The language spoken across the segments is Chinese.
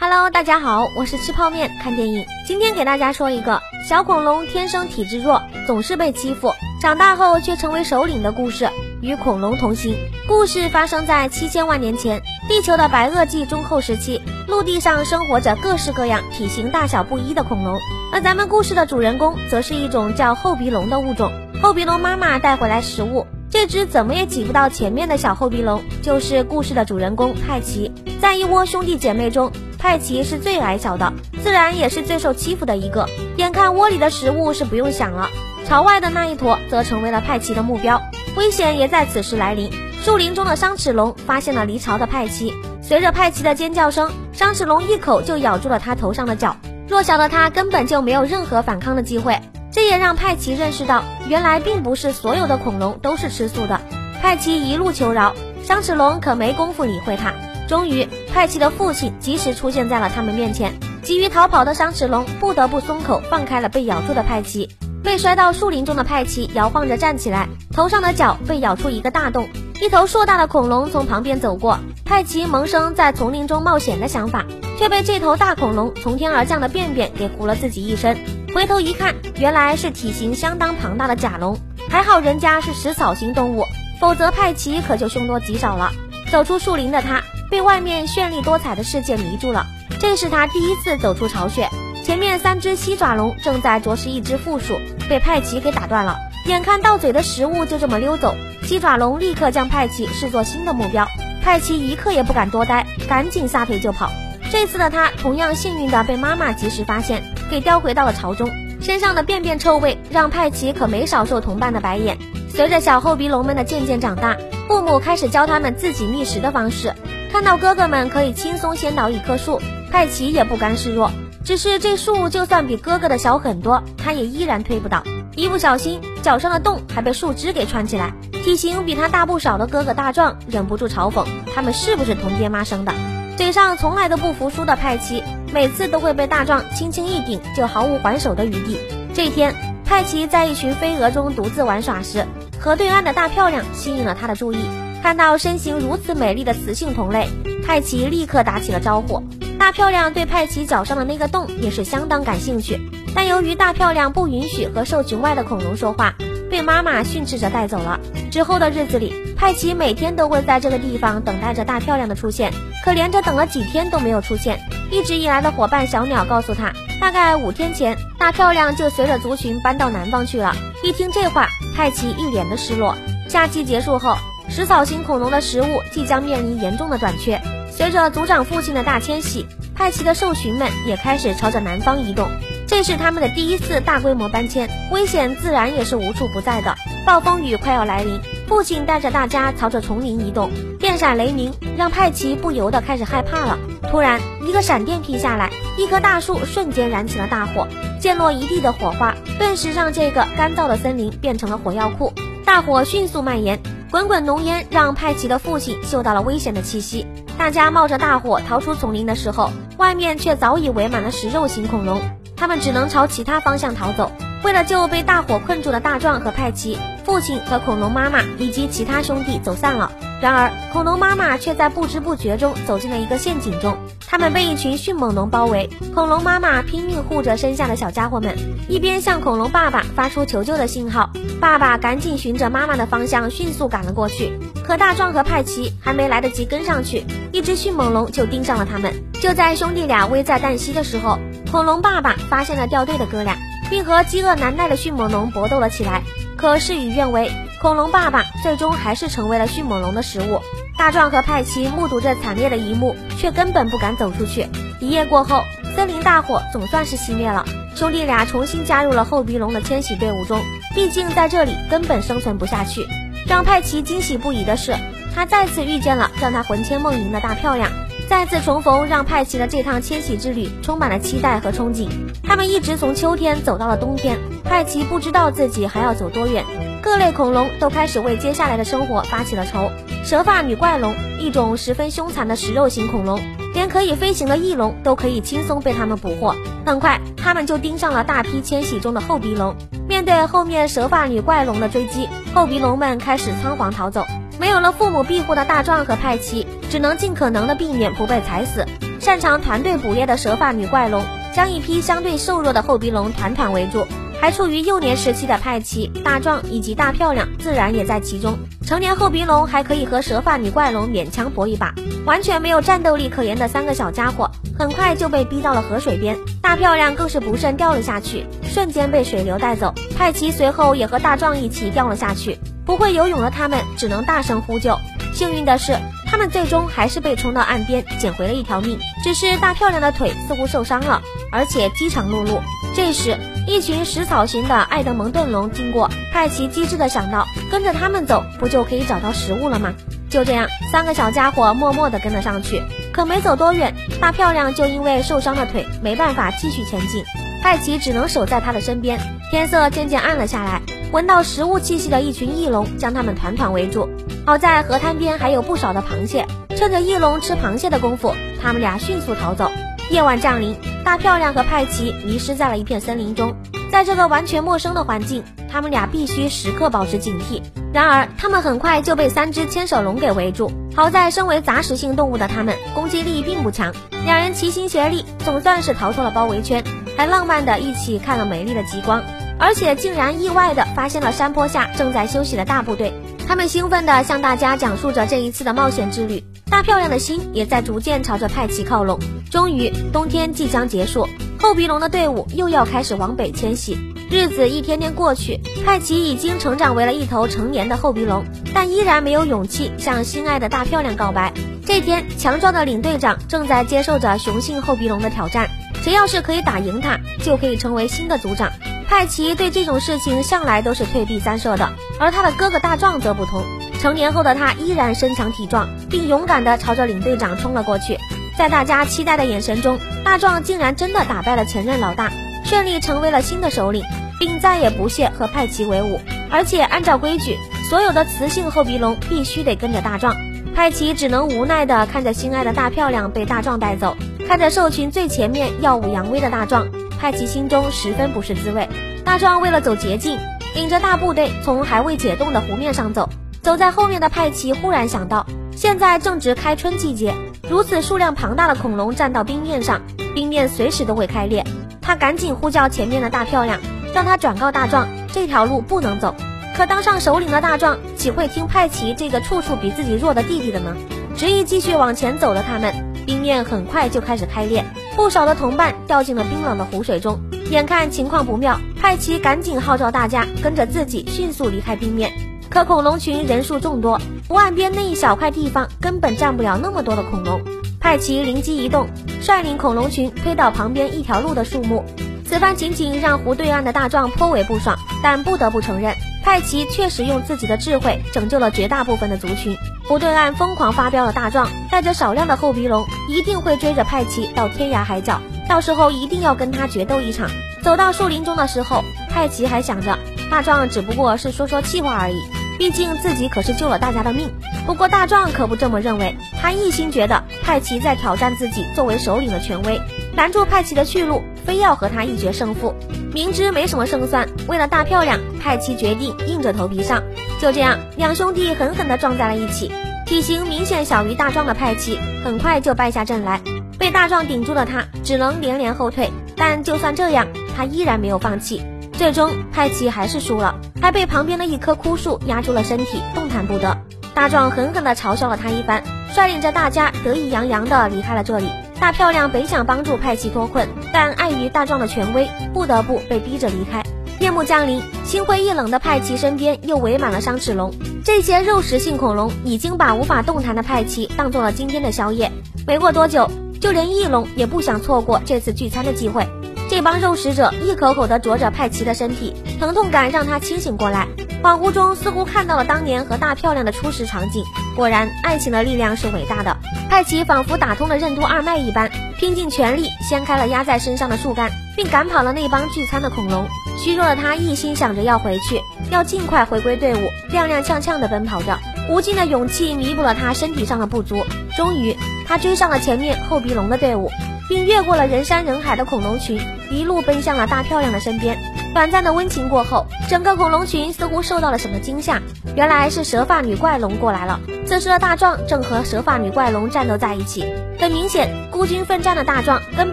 Hello，大家好，我是吃泡面看电影。今天给大家说一个小恐龙天生体质弱，总是被欺负，长大后却成为首领的故事。与恐龙同行。故事发生在七千万年前，地球的白垩纪中后时期，陆地上生活着各式各样、体型大小不一的恐龙。而咱们故事的主人公，则是一种叫厚鼻龙的物种。厚鼻龙妈妈带回来食物，这只怎么也挤不到前面的小厚鼻龙，就是故事的主人公派奇。在一窝兄弟姐妹中，派奇是最矮小的，自然也是最受欺负的一个。眼看窝里的食物是不用想了，朝外的那一坨则成为了派奇的目标，危险也在此时来临。树林中的伤齿龙发现了离巢的派奇，随着派奇的尖叫声，伤齿龙一口就咬住了他头上的角。弱小的他根本就没有任何反抗的机会，这也让派奇认识到，原来并不是所有的恐龙都是吃素的。派奇一路求饶，伤齿龙可没工夫理会他。终于，派奇的父亲及时出现在了他们面前。急于逃跑的伤齿龙不得不松口，放开了被咬住的派奇。被摔到树林中的派奇摇晃着站起来，头上的角被咬出一个大洞。一头硕大的恐龙从旁边走过，派奇萌生在丛林中冒险的想法，却被这头大恐龙从天而降的便便给糊了自己一身。回头一看，原来是体型相当庞大的甲龙。还好人家是食草型动物，否则派奇可就凶多吉少了。走出树林的他。被外面绚丽多彩的世界迷住了，这是他第一次走出巢穴。前面三只犀爪龙正在啄食一只负鼠，被派奇给打断了。眼看到嘴的食物就这么溜走，犀爪龙立刻将派奇视作新的目标。派奇一刻也不敢多待，赶紧撒腿就跑。这次的他同样幸运的被妈妈及时发现，给叼回到了巢中。身上的便便臭味让派奇可没少受同伴的白眼。随着小厚鼻龙们的渐渐长大，父母开始教他们自己觅食的方式。看到哥哥们可以轻松掀倒一棵树，派奇也不甘示弱。只是这树就算比哥哥的小很多，他也依然推不倒。一不小心，脚上的洞还被树枝给穿起来。体型比他大不少的哥哥大壮忍不住嘲讽：“他们是不是同爹妈生的？”嘴上从来都不服输的派奇，每次都会被大壮轻轻一顶，就毫无还手的余地。这天，派奇在一群飞蛾中独自玩耍时，河对岸的大漂亮吸引了他的注意。看到身形如此美丽的雌性同类，派奇立刻打起了招呼。大漂亮对派奇脚上的那个洞也是相当感兴趣，但由于大漂亮不允许和兽群外的恐龙说话，被妈妈训斥着带走了。之后的日子里，派奇每天都会在这个地方等待着大漂亮的出现，可连着等了几天都没有出现。一直以来的伙伴小鸟告诉他，大概五天前，大漂亮就随着族群搬到南方去了。一听这话，派奇一脸的失落。假期结束后。食草型恐龙的食物即将面临严重的短缺。随着族长父亲的大迁徙，派奇的兽群们也开始朝着南方移动。这是他们的第一次大规模搬迁，危险自然也是无处不在的。暴风雨快要来临，父亲带着大家朝着丛林移动，电闪雷鸣让派奇不由得开始害怕了。突然，一个闪电劈下来，一棵大树瞬间燃起了大火，溅落一地的火花，顿时让这个干燥的森林变成了火药库。大火迅速蔓延。滚滚浓烟让派奇的父亲嗅到了危险的气息。大家冒着大火逃出丛林的时候，外面却早已围满了食肉型恐龙，他们只能朝其他方向逃走。为了救被大火困住的大壮和派奇，父亲和恐龙妈妈以及其他兄弟走散了。然而，恐龙妈妈却在不知不觉中走进了一个陷阱中。他们被一群迅猛龙包围，恐龙妈妈拼命护着身下的小家伙们，一边向恐龙爸爸发出求救的信号。爸爸赶紧循着妈妈的方向迅速赶了过去。可大壮和派奇还没来得及跟上去，一只迅猛龙就盯上了他们。就在兄弟俩危在旦夕的时候，恐龙爸爸发现了掉队的哥俩，并和饥饿难耐的迅猛龙搏斗了起来。可事与愿违。恐龙爸爸最终还是成为了迅猛龙的食物。大壮和派奇目睹这惨烈的一幕，却根本不敢走出去。一夜过后，森林大火总算是熄灭了。兄弟俩重新加入了厚鼻龙的迁徙队伍中，毕竟在这里根本生存不下去。让派奇惊喜不已的是，他再次遇见了让他魂牵梦萦的大漂亮。再次重逢，让派奇的这趟迁徙之旅充满了期待和憧憬。他们一直从秋天走到了冬天，派奇不知道自己还要走多远。各类恐龙都开始为接下来的生活发起了愁。蛇发女怪龙，一种十分凶残的食肉型恐龙，连可以飞行的翼龙都可以轻松被它们捕获。很快，他们就盯上了大批迁徙中的厚鼻龙。面对后面蛇发女怪龙的追击，厚鼻龙们开始仓皇逃走。没有了父母庇护的大壮和派奇，只能尽可能的避免不被踩死。擅长团队捕猎的蛇发女怪龙将一批相对瘦弱的后鼻龙团团围住，还处于幼年时期的派奇、大壮以及大漂亮自然也在其中。成年后鼻龙还可以和蛇发女怪龙勉强搏一把，完全没有战斗力可言的三个小家伙，很快就被逼到了河水边。大漂亮更是不慎掉了下去，瞬间被水流带走。派奇随后也和大壮一起掉了下去。不会游泳的他们只能大声呼救。幸运的是，他们最终还是被冲到岸边，捡回了一条命。只是大漂亮的腿似乎受伤了，而且饥肠辘辘。这时，一群食草型的爱德蒙顿龙经过，派奇机智的想到，跟着他们走，不就可以找到食物了吗？就这样，三个小家伙默默地跟了上去。可没走多远，大漂亮就因为受伤的腿没办法继续前进，派奇只能守在他的身边。天色渐渐暗了下来。闻到食物气息的一群翼龙将他们团团围住。好在河滩边还有不少的螃蟹，趁着翼龙吃螃蟹的功夫，他们俩迅速逃走。夜晚降临，大漂亮和派奇迷失在了一片森林中。在这个完全陌生的环境，他们俩必须时刻保持警惕。然而，他们很快就被三只牵手龙给围住。好在身为杂食性动物的他们攻击力并不强，两人齐心协力，总算是逃出了包围圈，还浪漫的一起看了美丽的极光。而且竟然意外的发现了山坡下正在休息的大部队，他们兴奋地向大家讲述着这一次的冒险之旅。大漂亮的心也在逐渐朝着派奇靠拢。终于，冬天即将结束，后鼻龙的队伍又要开始往北迁徙。日子一天天过去，派奇已经成长为了一头成年的后鼻龙，但依然没有勇气向心爱的大漂亮告白。这天，强壮的领队长正在接受着雄性后鼻龙的挑战，谁要是可以打赢他，就可以成为新的组长。派奇对这种事情向来都是退避三舍的，而他的哥哥大壮则不同。成年后的他依然身强体壮，并勇敢地朝着领队长冲了过去。在大家期待的眼神中，大壮竟然真的打败了前任老大，顺利成为了新的首领，并再也不屑和派奇为伍。而且按照规矩，所有的雌性后鼻龙必须得跟着大壮。派奇只能无奈地看着心爱的大漂亮被大壮带走，看着兽群最前面耀武扬威的大壮。派奇心中十分不是滋味。大壮为了走捷径，领着大部队从还未解冻的湖面上走。走在后面的派奇忽然想到，现在正值开春季节，如此数量庞大的恐龙站到冰面上，冰面随时都会开裂。他赶紧呼叫前面的大漂亮，让他转告大壮这条路不能走。可当上首领的大壮岂会听派奇这个处处比自己弱的弟弟的呢？执意继续往前走的他们，冰面很快就开始开裂。不少的同伴掉进了冰冷的湖水中，眼看情况不妙，派奇赶紧号召大家跟着自己迅速离开冰面。可恐龙群人数众多，湖岸边那一小块地方根本站不了那么多的恐龙。派奇灵机一动，率领恐龙群推倒旁边一条路的树木。此番情景让湖对岸的大壮颇为不爽，但不得不承认，派奇确实用自己的智慧拯救了绝大部分的族群。湖对岸疯狂发飙的大壮，带着少量的厚鼻龙，一定会追着派奇到天涯海角，到时候一定要跟他决斗一场。走到树林中的时候，派奇还想着，大壮只不过是说说气话而已，毕竟自己可是救了大家的命。不过大壮可不这么认为，他一心觉得派奇在挑战自己作为首领的权威，拦住派奇的去路，非要和他一决胜负。明知没什么胜算，为了大漂亮，派奇决定硬着头皮上。就这样，两兄弟狠狠地撞在了一起。体型明显小于大壮的派奇，很快就败下阵来。被大壮顶住的他，只能连连后退。但就算这样，他依然没有放弃。最终，派奇还是输了，还被旁边的一棵枯树压住了身体，动弹不得。大壮狠狠地嘲笑了他一番，率领着大家得意洋洋地离开了这里。大漂亮本想帮助派奇脱困，但碍于大壮的权威，不得不被逼着离开。夜幕降临，心灰意冷的派奇身边又围满了伤齿龙。这些肉食性恐龙已经把无法动弹的派奇当做了今天的宵夜。没过多久，就连翼龙也不想错过这次聚餐的机会。这帮肉食者一口口地啄着派奇的身体，疼痛感让他清醒过来。恍惚中，似乎看到了当年和大漂亮的初识场景。果然，爱情的力量是伟大的。派奇仿佛打通了任督二脉一般，拼尽全力掀开了压在身上的树干，并赶跑了那帮聚餐的恐龙。虚弱的他一心想着要回去，要尽快回归队伍，踉踉跄跄地奔跑着。无尽的勇气弥补了他身体上的不足。终于，他追上了前面后鼻龙的队伍，并越过了人山人海的恐龙群，一路奔向了大漂亮的身边。短暂的温情过后，整个恐龙群似乎受到了什么惊吓，原来是蛇发女怪龙过来了。此时的大壮正和蛇发女怪龙战斗在一起，很明显。孤军奋战的大壮根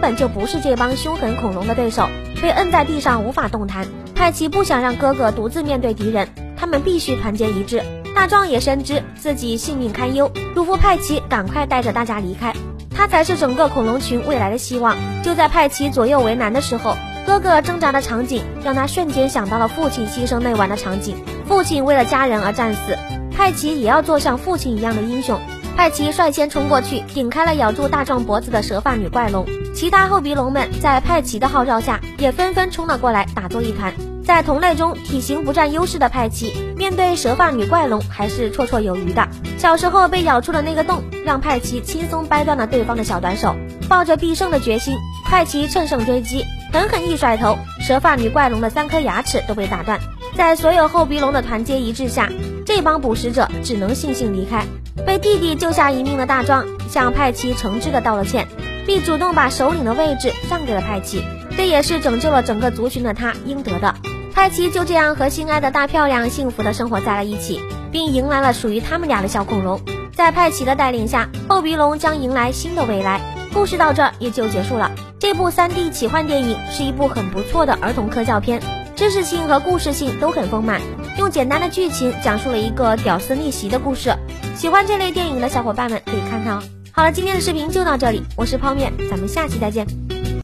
本就不是这帮凶狠恐龙的对手，被摁在地上无法动弹。派奇不想让哥哥独自面对敌人，他们必须团结一致。大壮也深知自己性命堪忧，嘱咐派奇赶快带着大家离开，他才是整个恐龙群未来的希望。就在派奇左右为难的时候，哥哥挣扎的场景让他瞬间想到了父亲牺牲那晚的场景。父亲为了家人而战死，派奇也要做像父亲一样的英雄。派奇率先冲过去，顶开了咬住大壮脖子的蛇发女怪龙。其他后鼻龙们在派奇的号召下，也纷纷冲了过来，打作一团。在同类中体型不占优势的派奇，面对蛇发女怪龙还是绰绰有余的。小时候被咬出的那个洞，让派奇轻松掰断了对方的小短手。抱着必胜的决心，派奇乘胜追击，狠狠一甩头，蛇发女怪龙的三颗牙齿都被打断。在所有后鼻龙的团结一致下，这帮捕食者只能悻悻离开。被弟弟救下一命的大壮向派奇诚挚的道了歉，并主动把首领的位置让给了派奇，这也是拯救了整个族群的他应得的。派奇就这样和心爱的大漂亮幸福的生活在了一起，并迎来了属于他们俩的小恐龙。在派奇的带领下，后鼻龙将迎来新的未来。故事到这儿也就结束了。这部 3D 奇幻电影是一部很不错的儿童科教片，知识性和故事性都很丰满，用简单的剧情讲述了一个屌丝逆袭的故事。喜欢这类电影的小伙伴们可以看看哦。好了，今天的视频就到这里，我是泡面，咱们下期再见。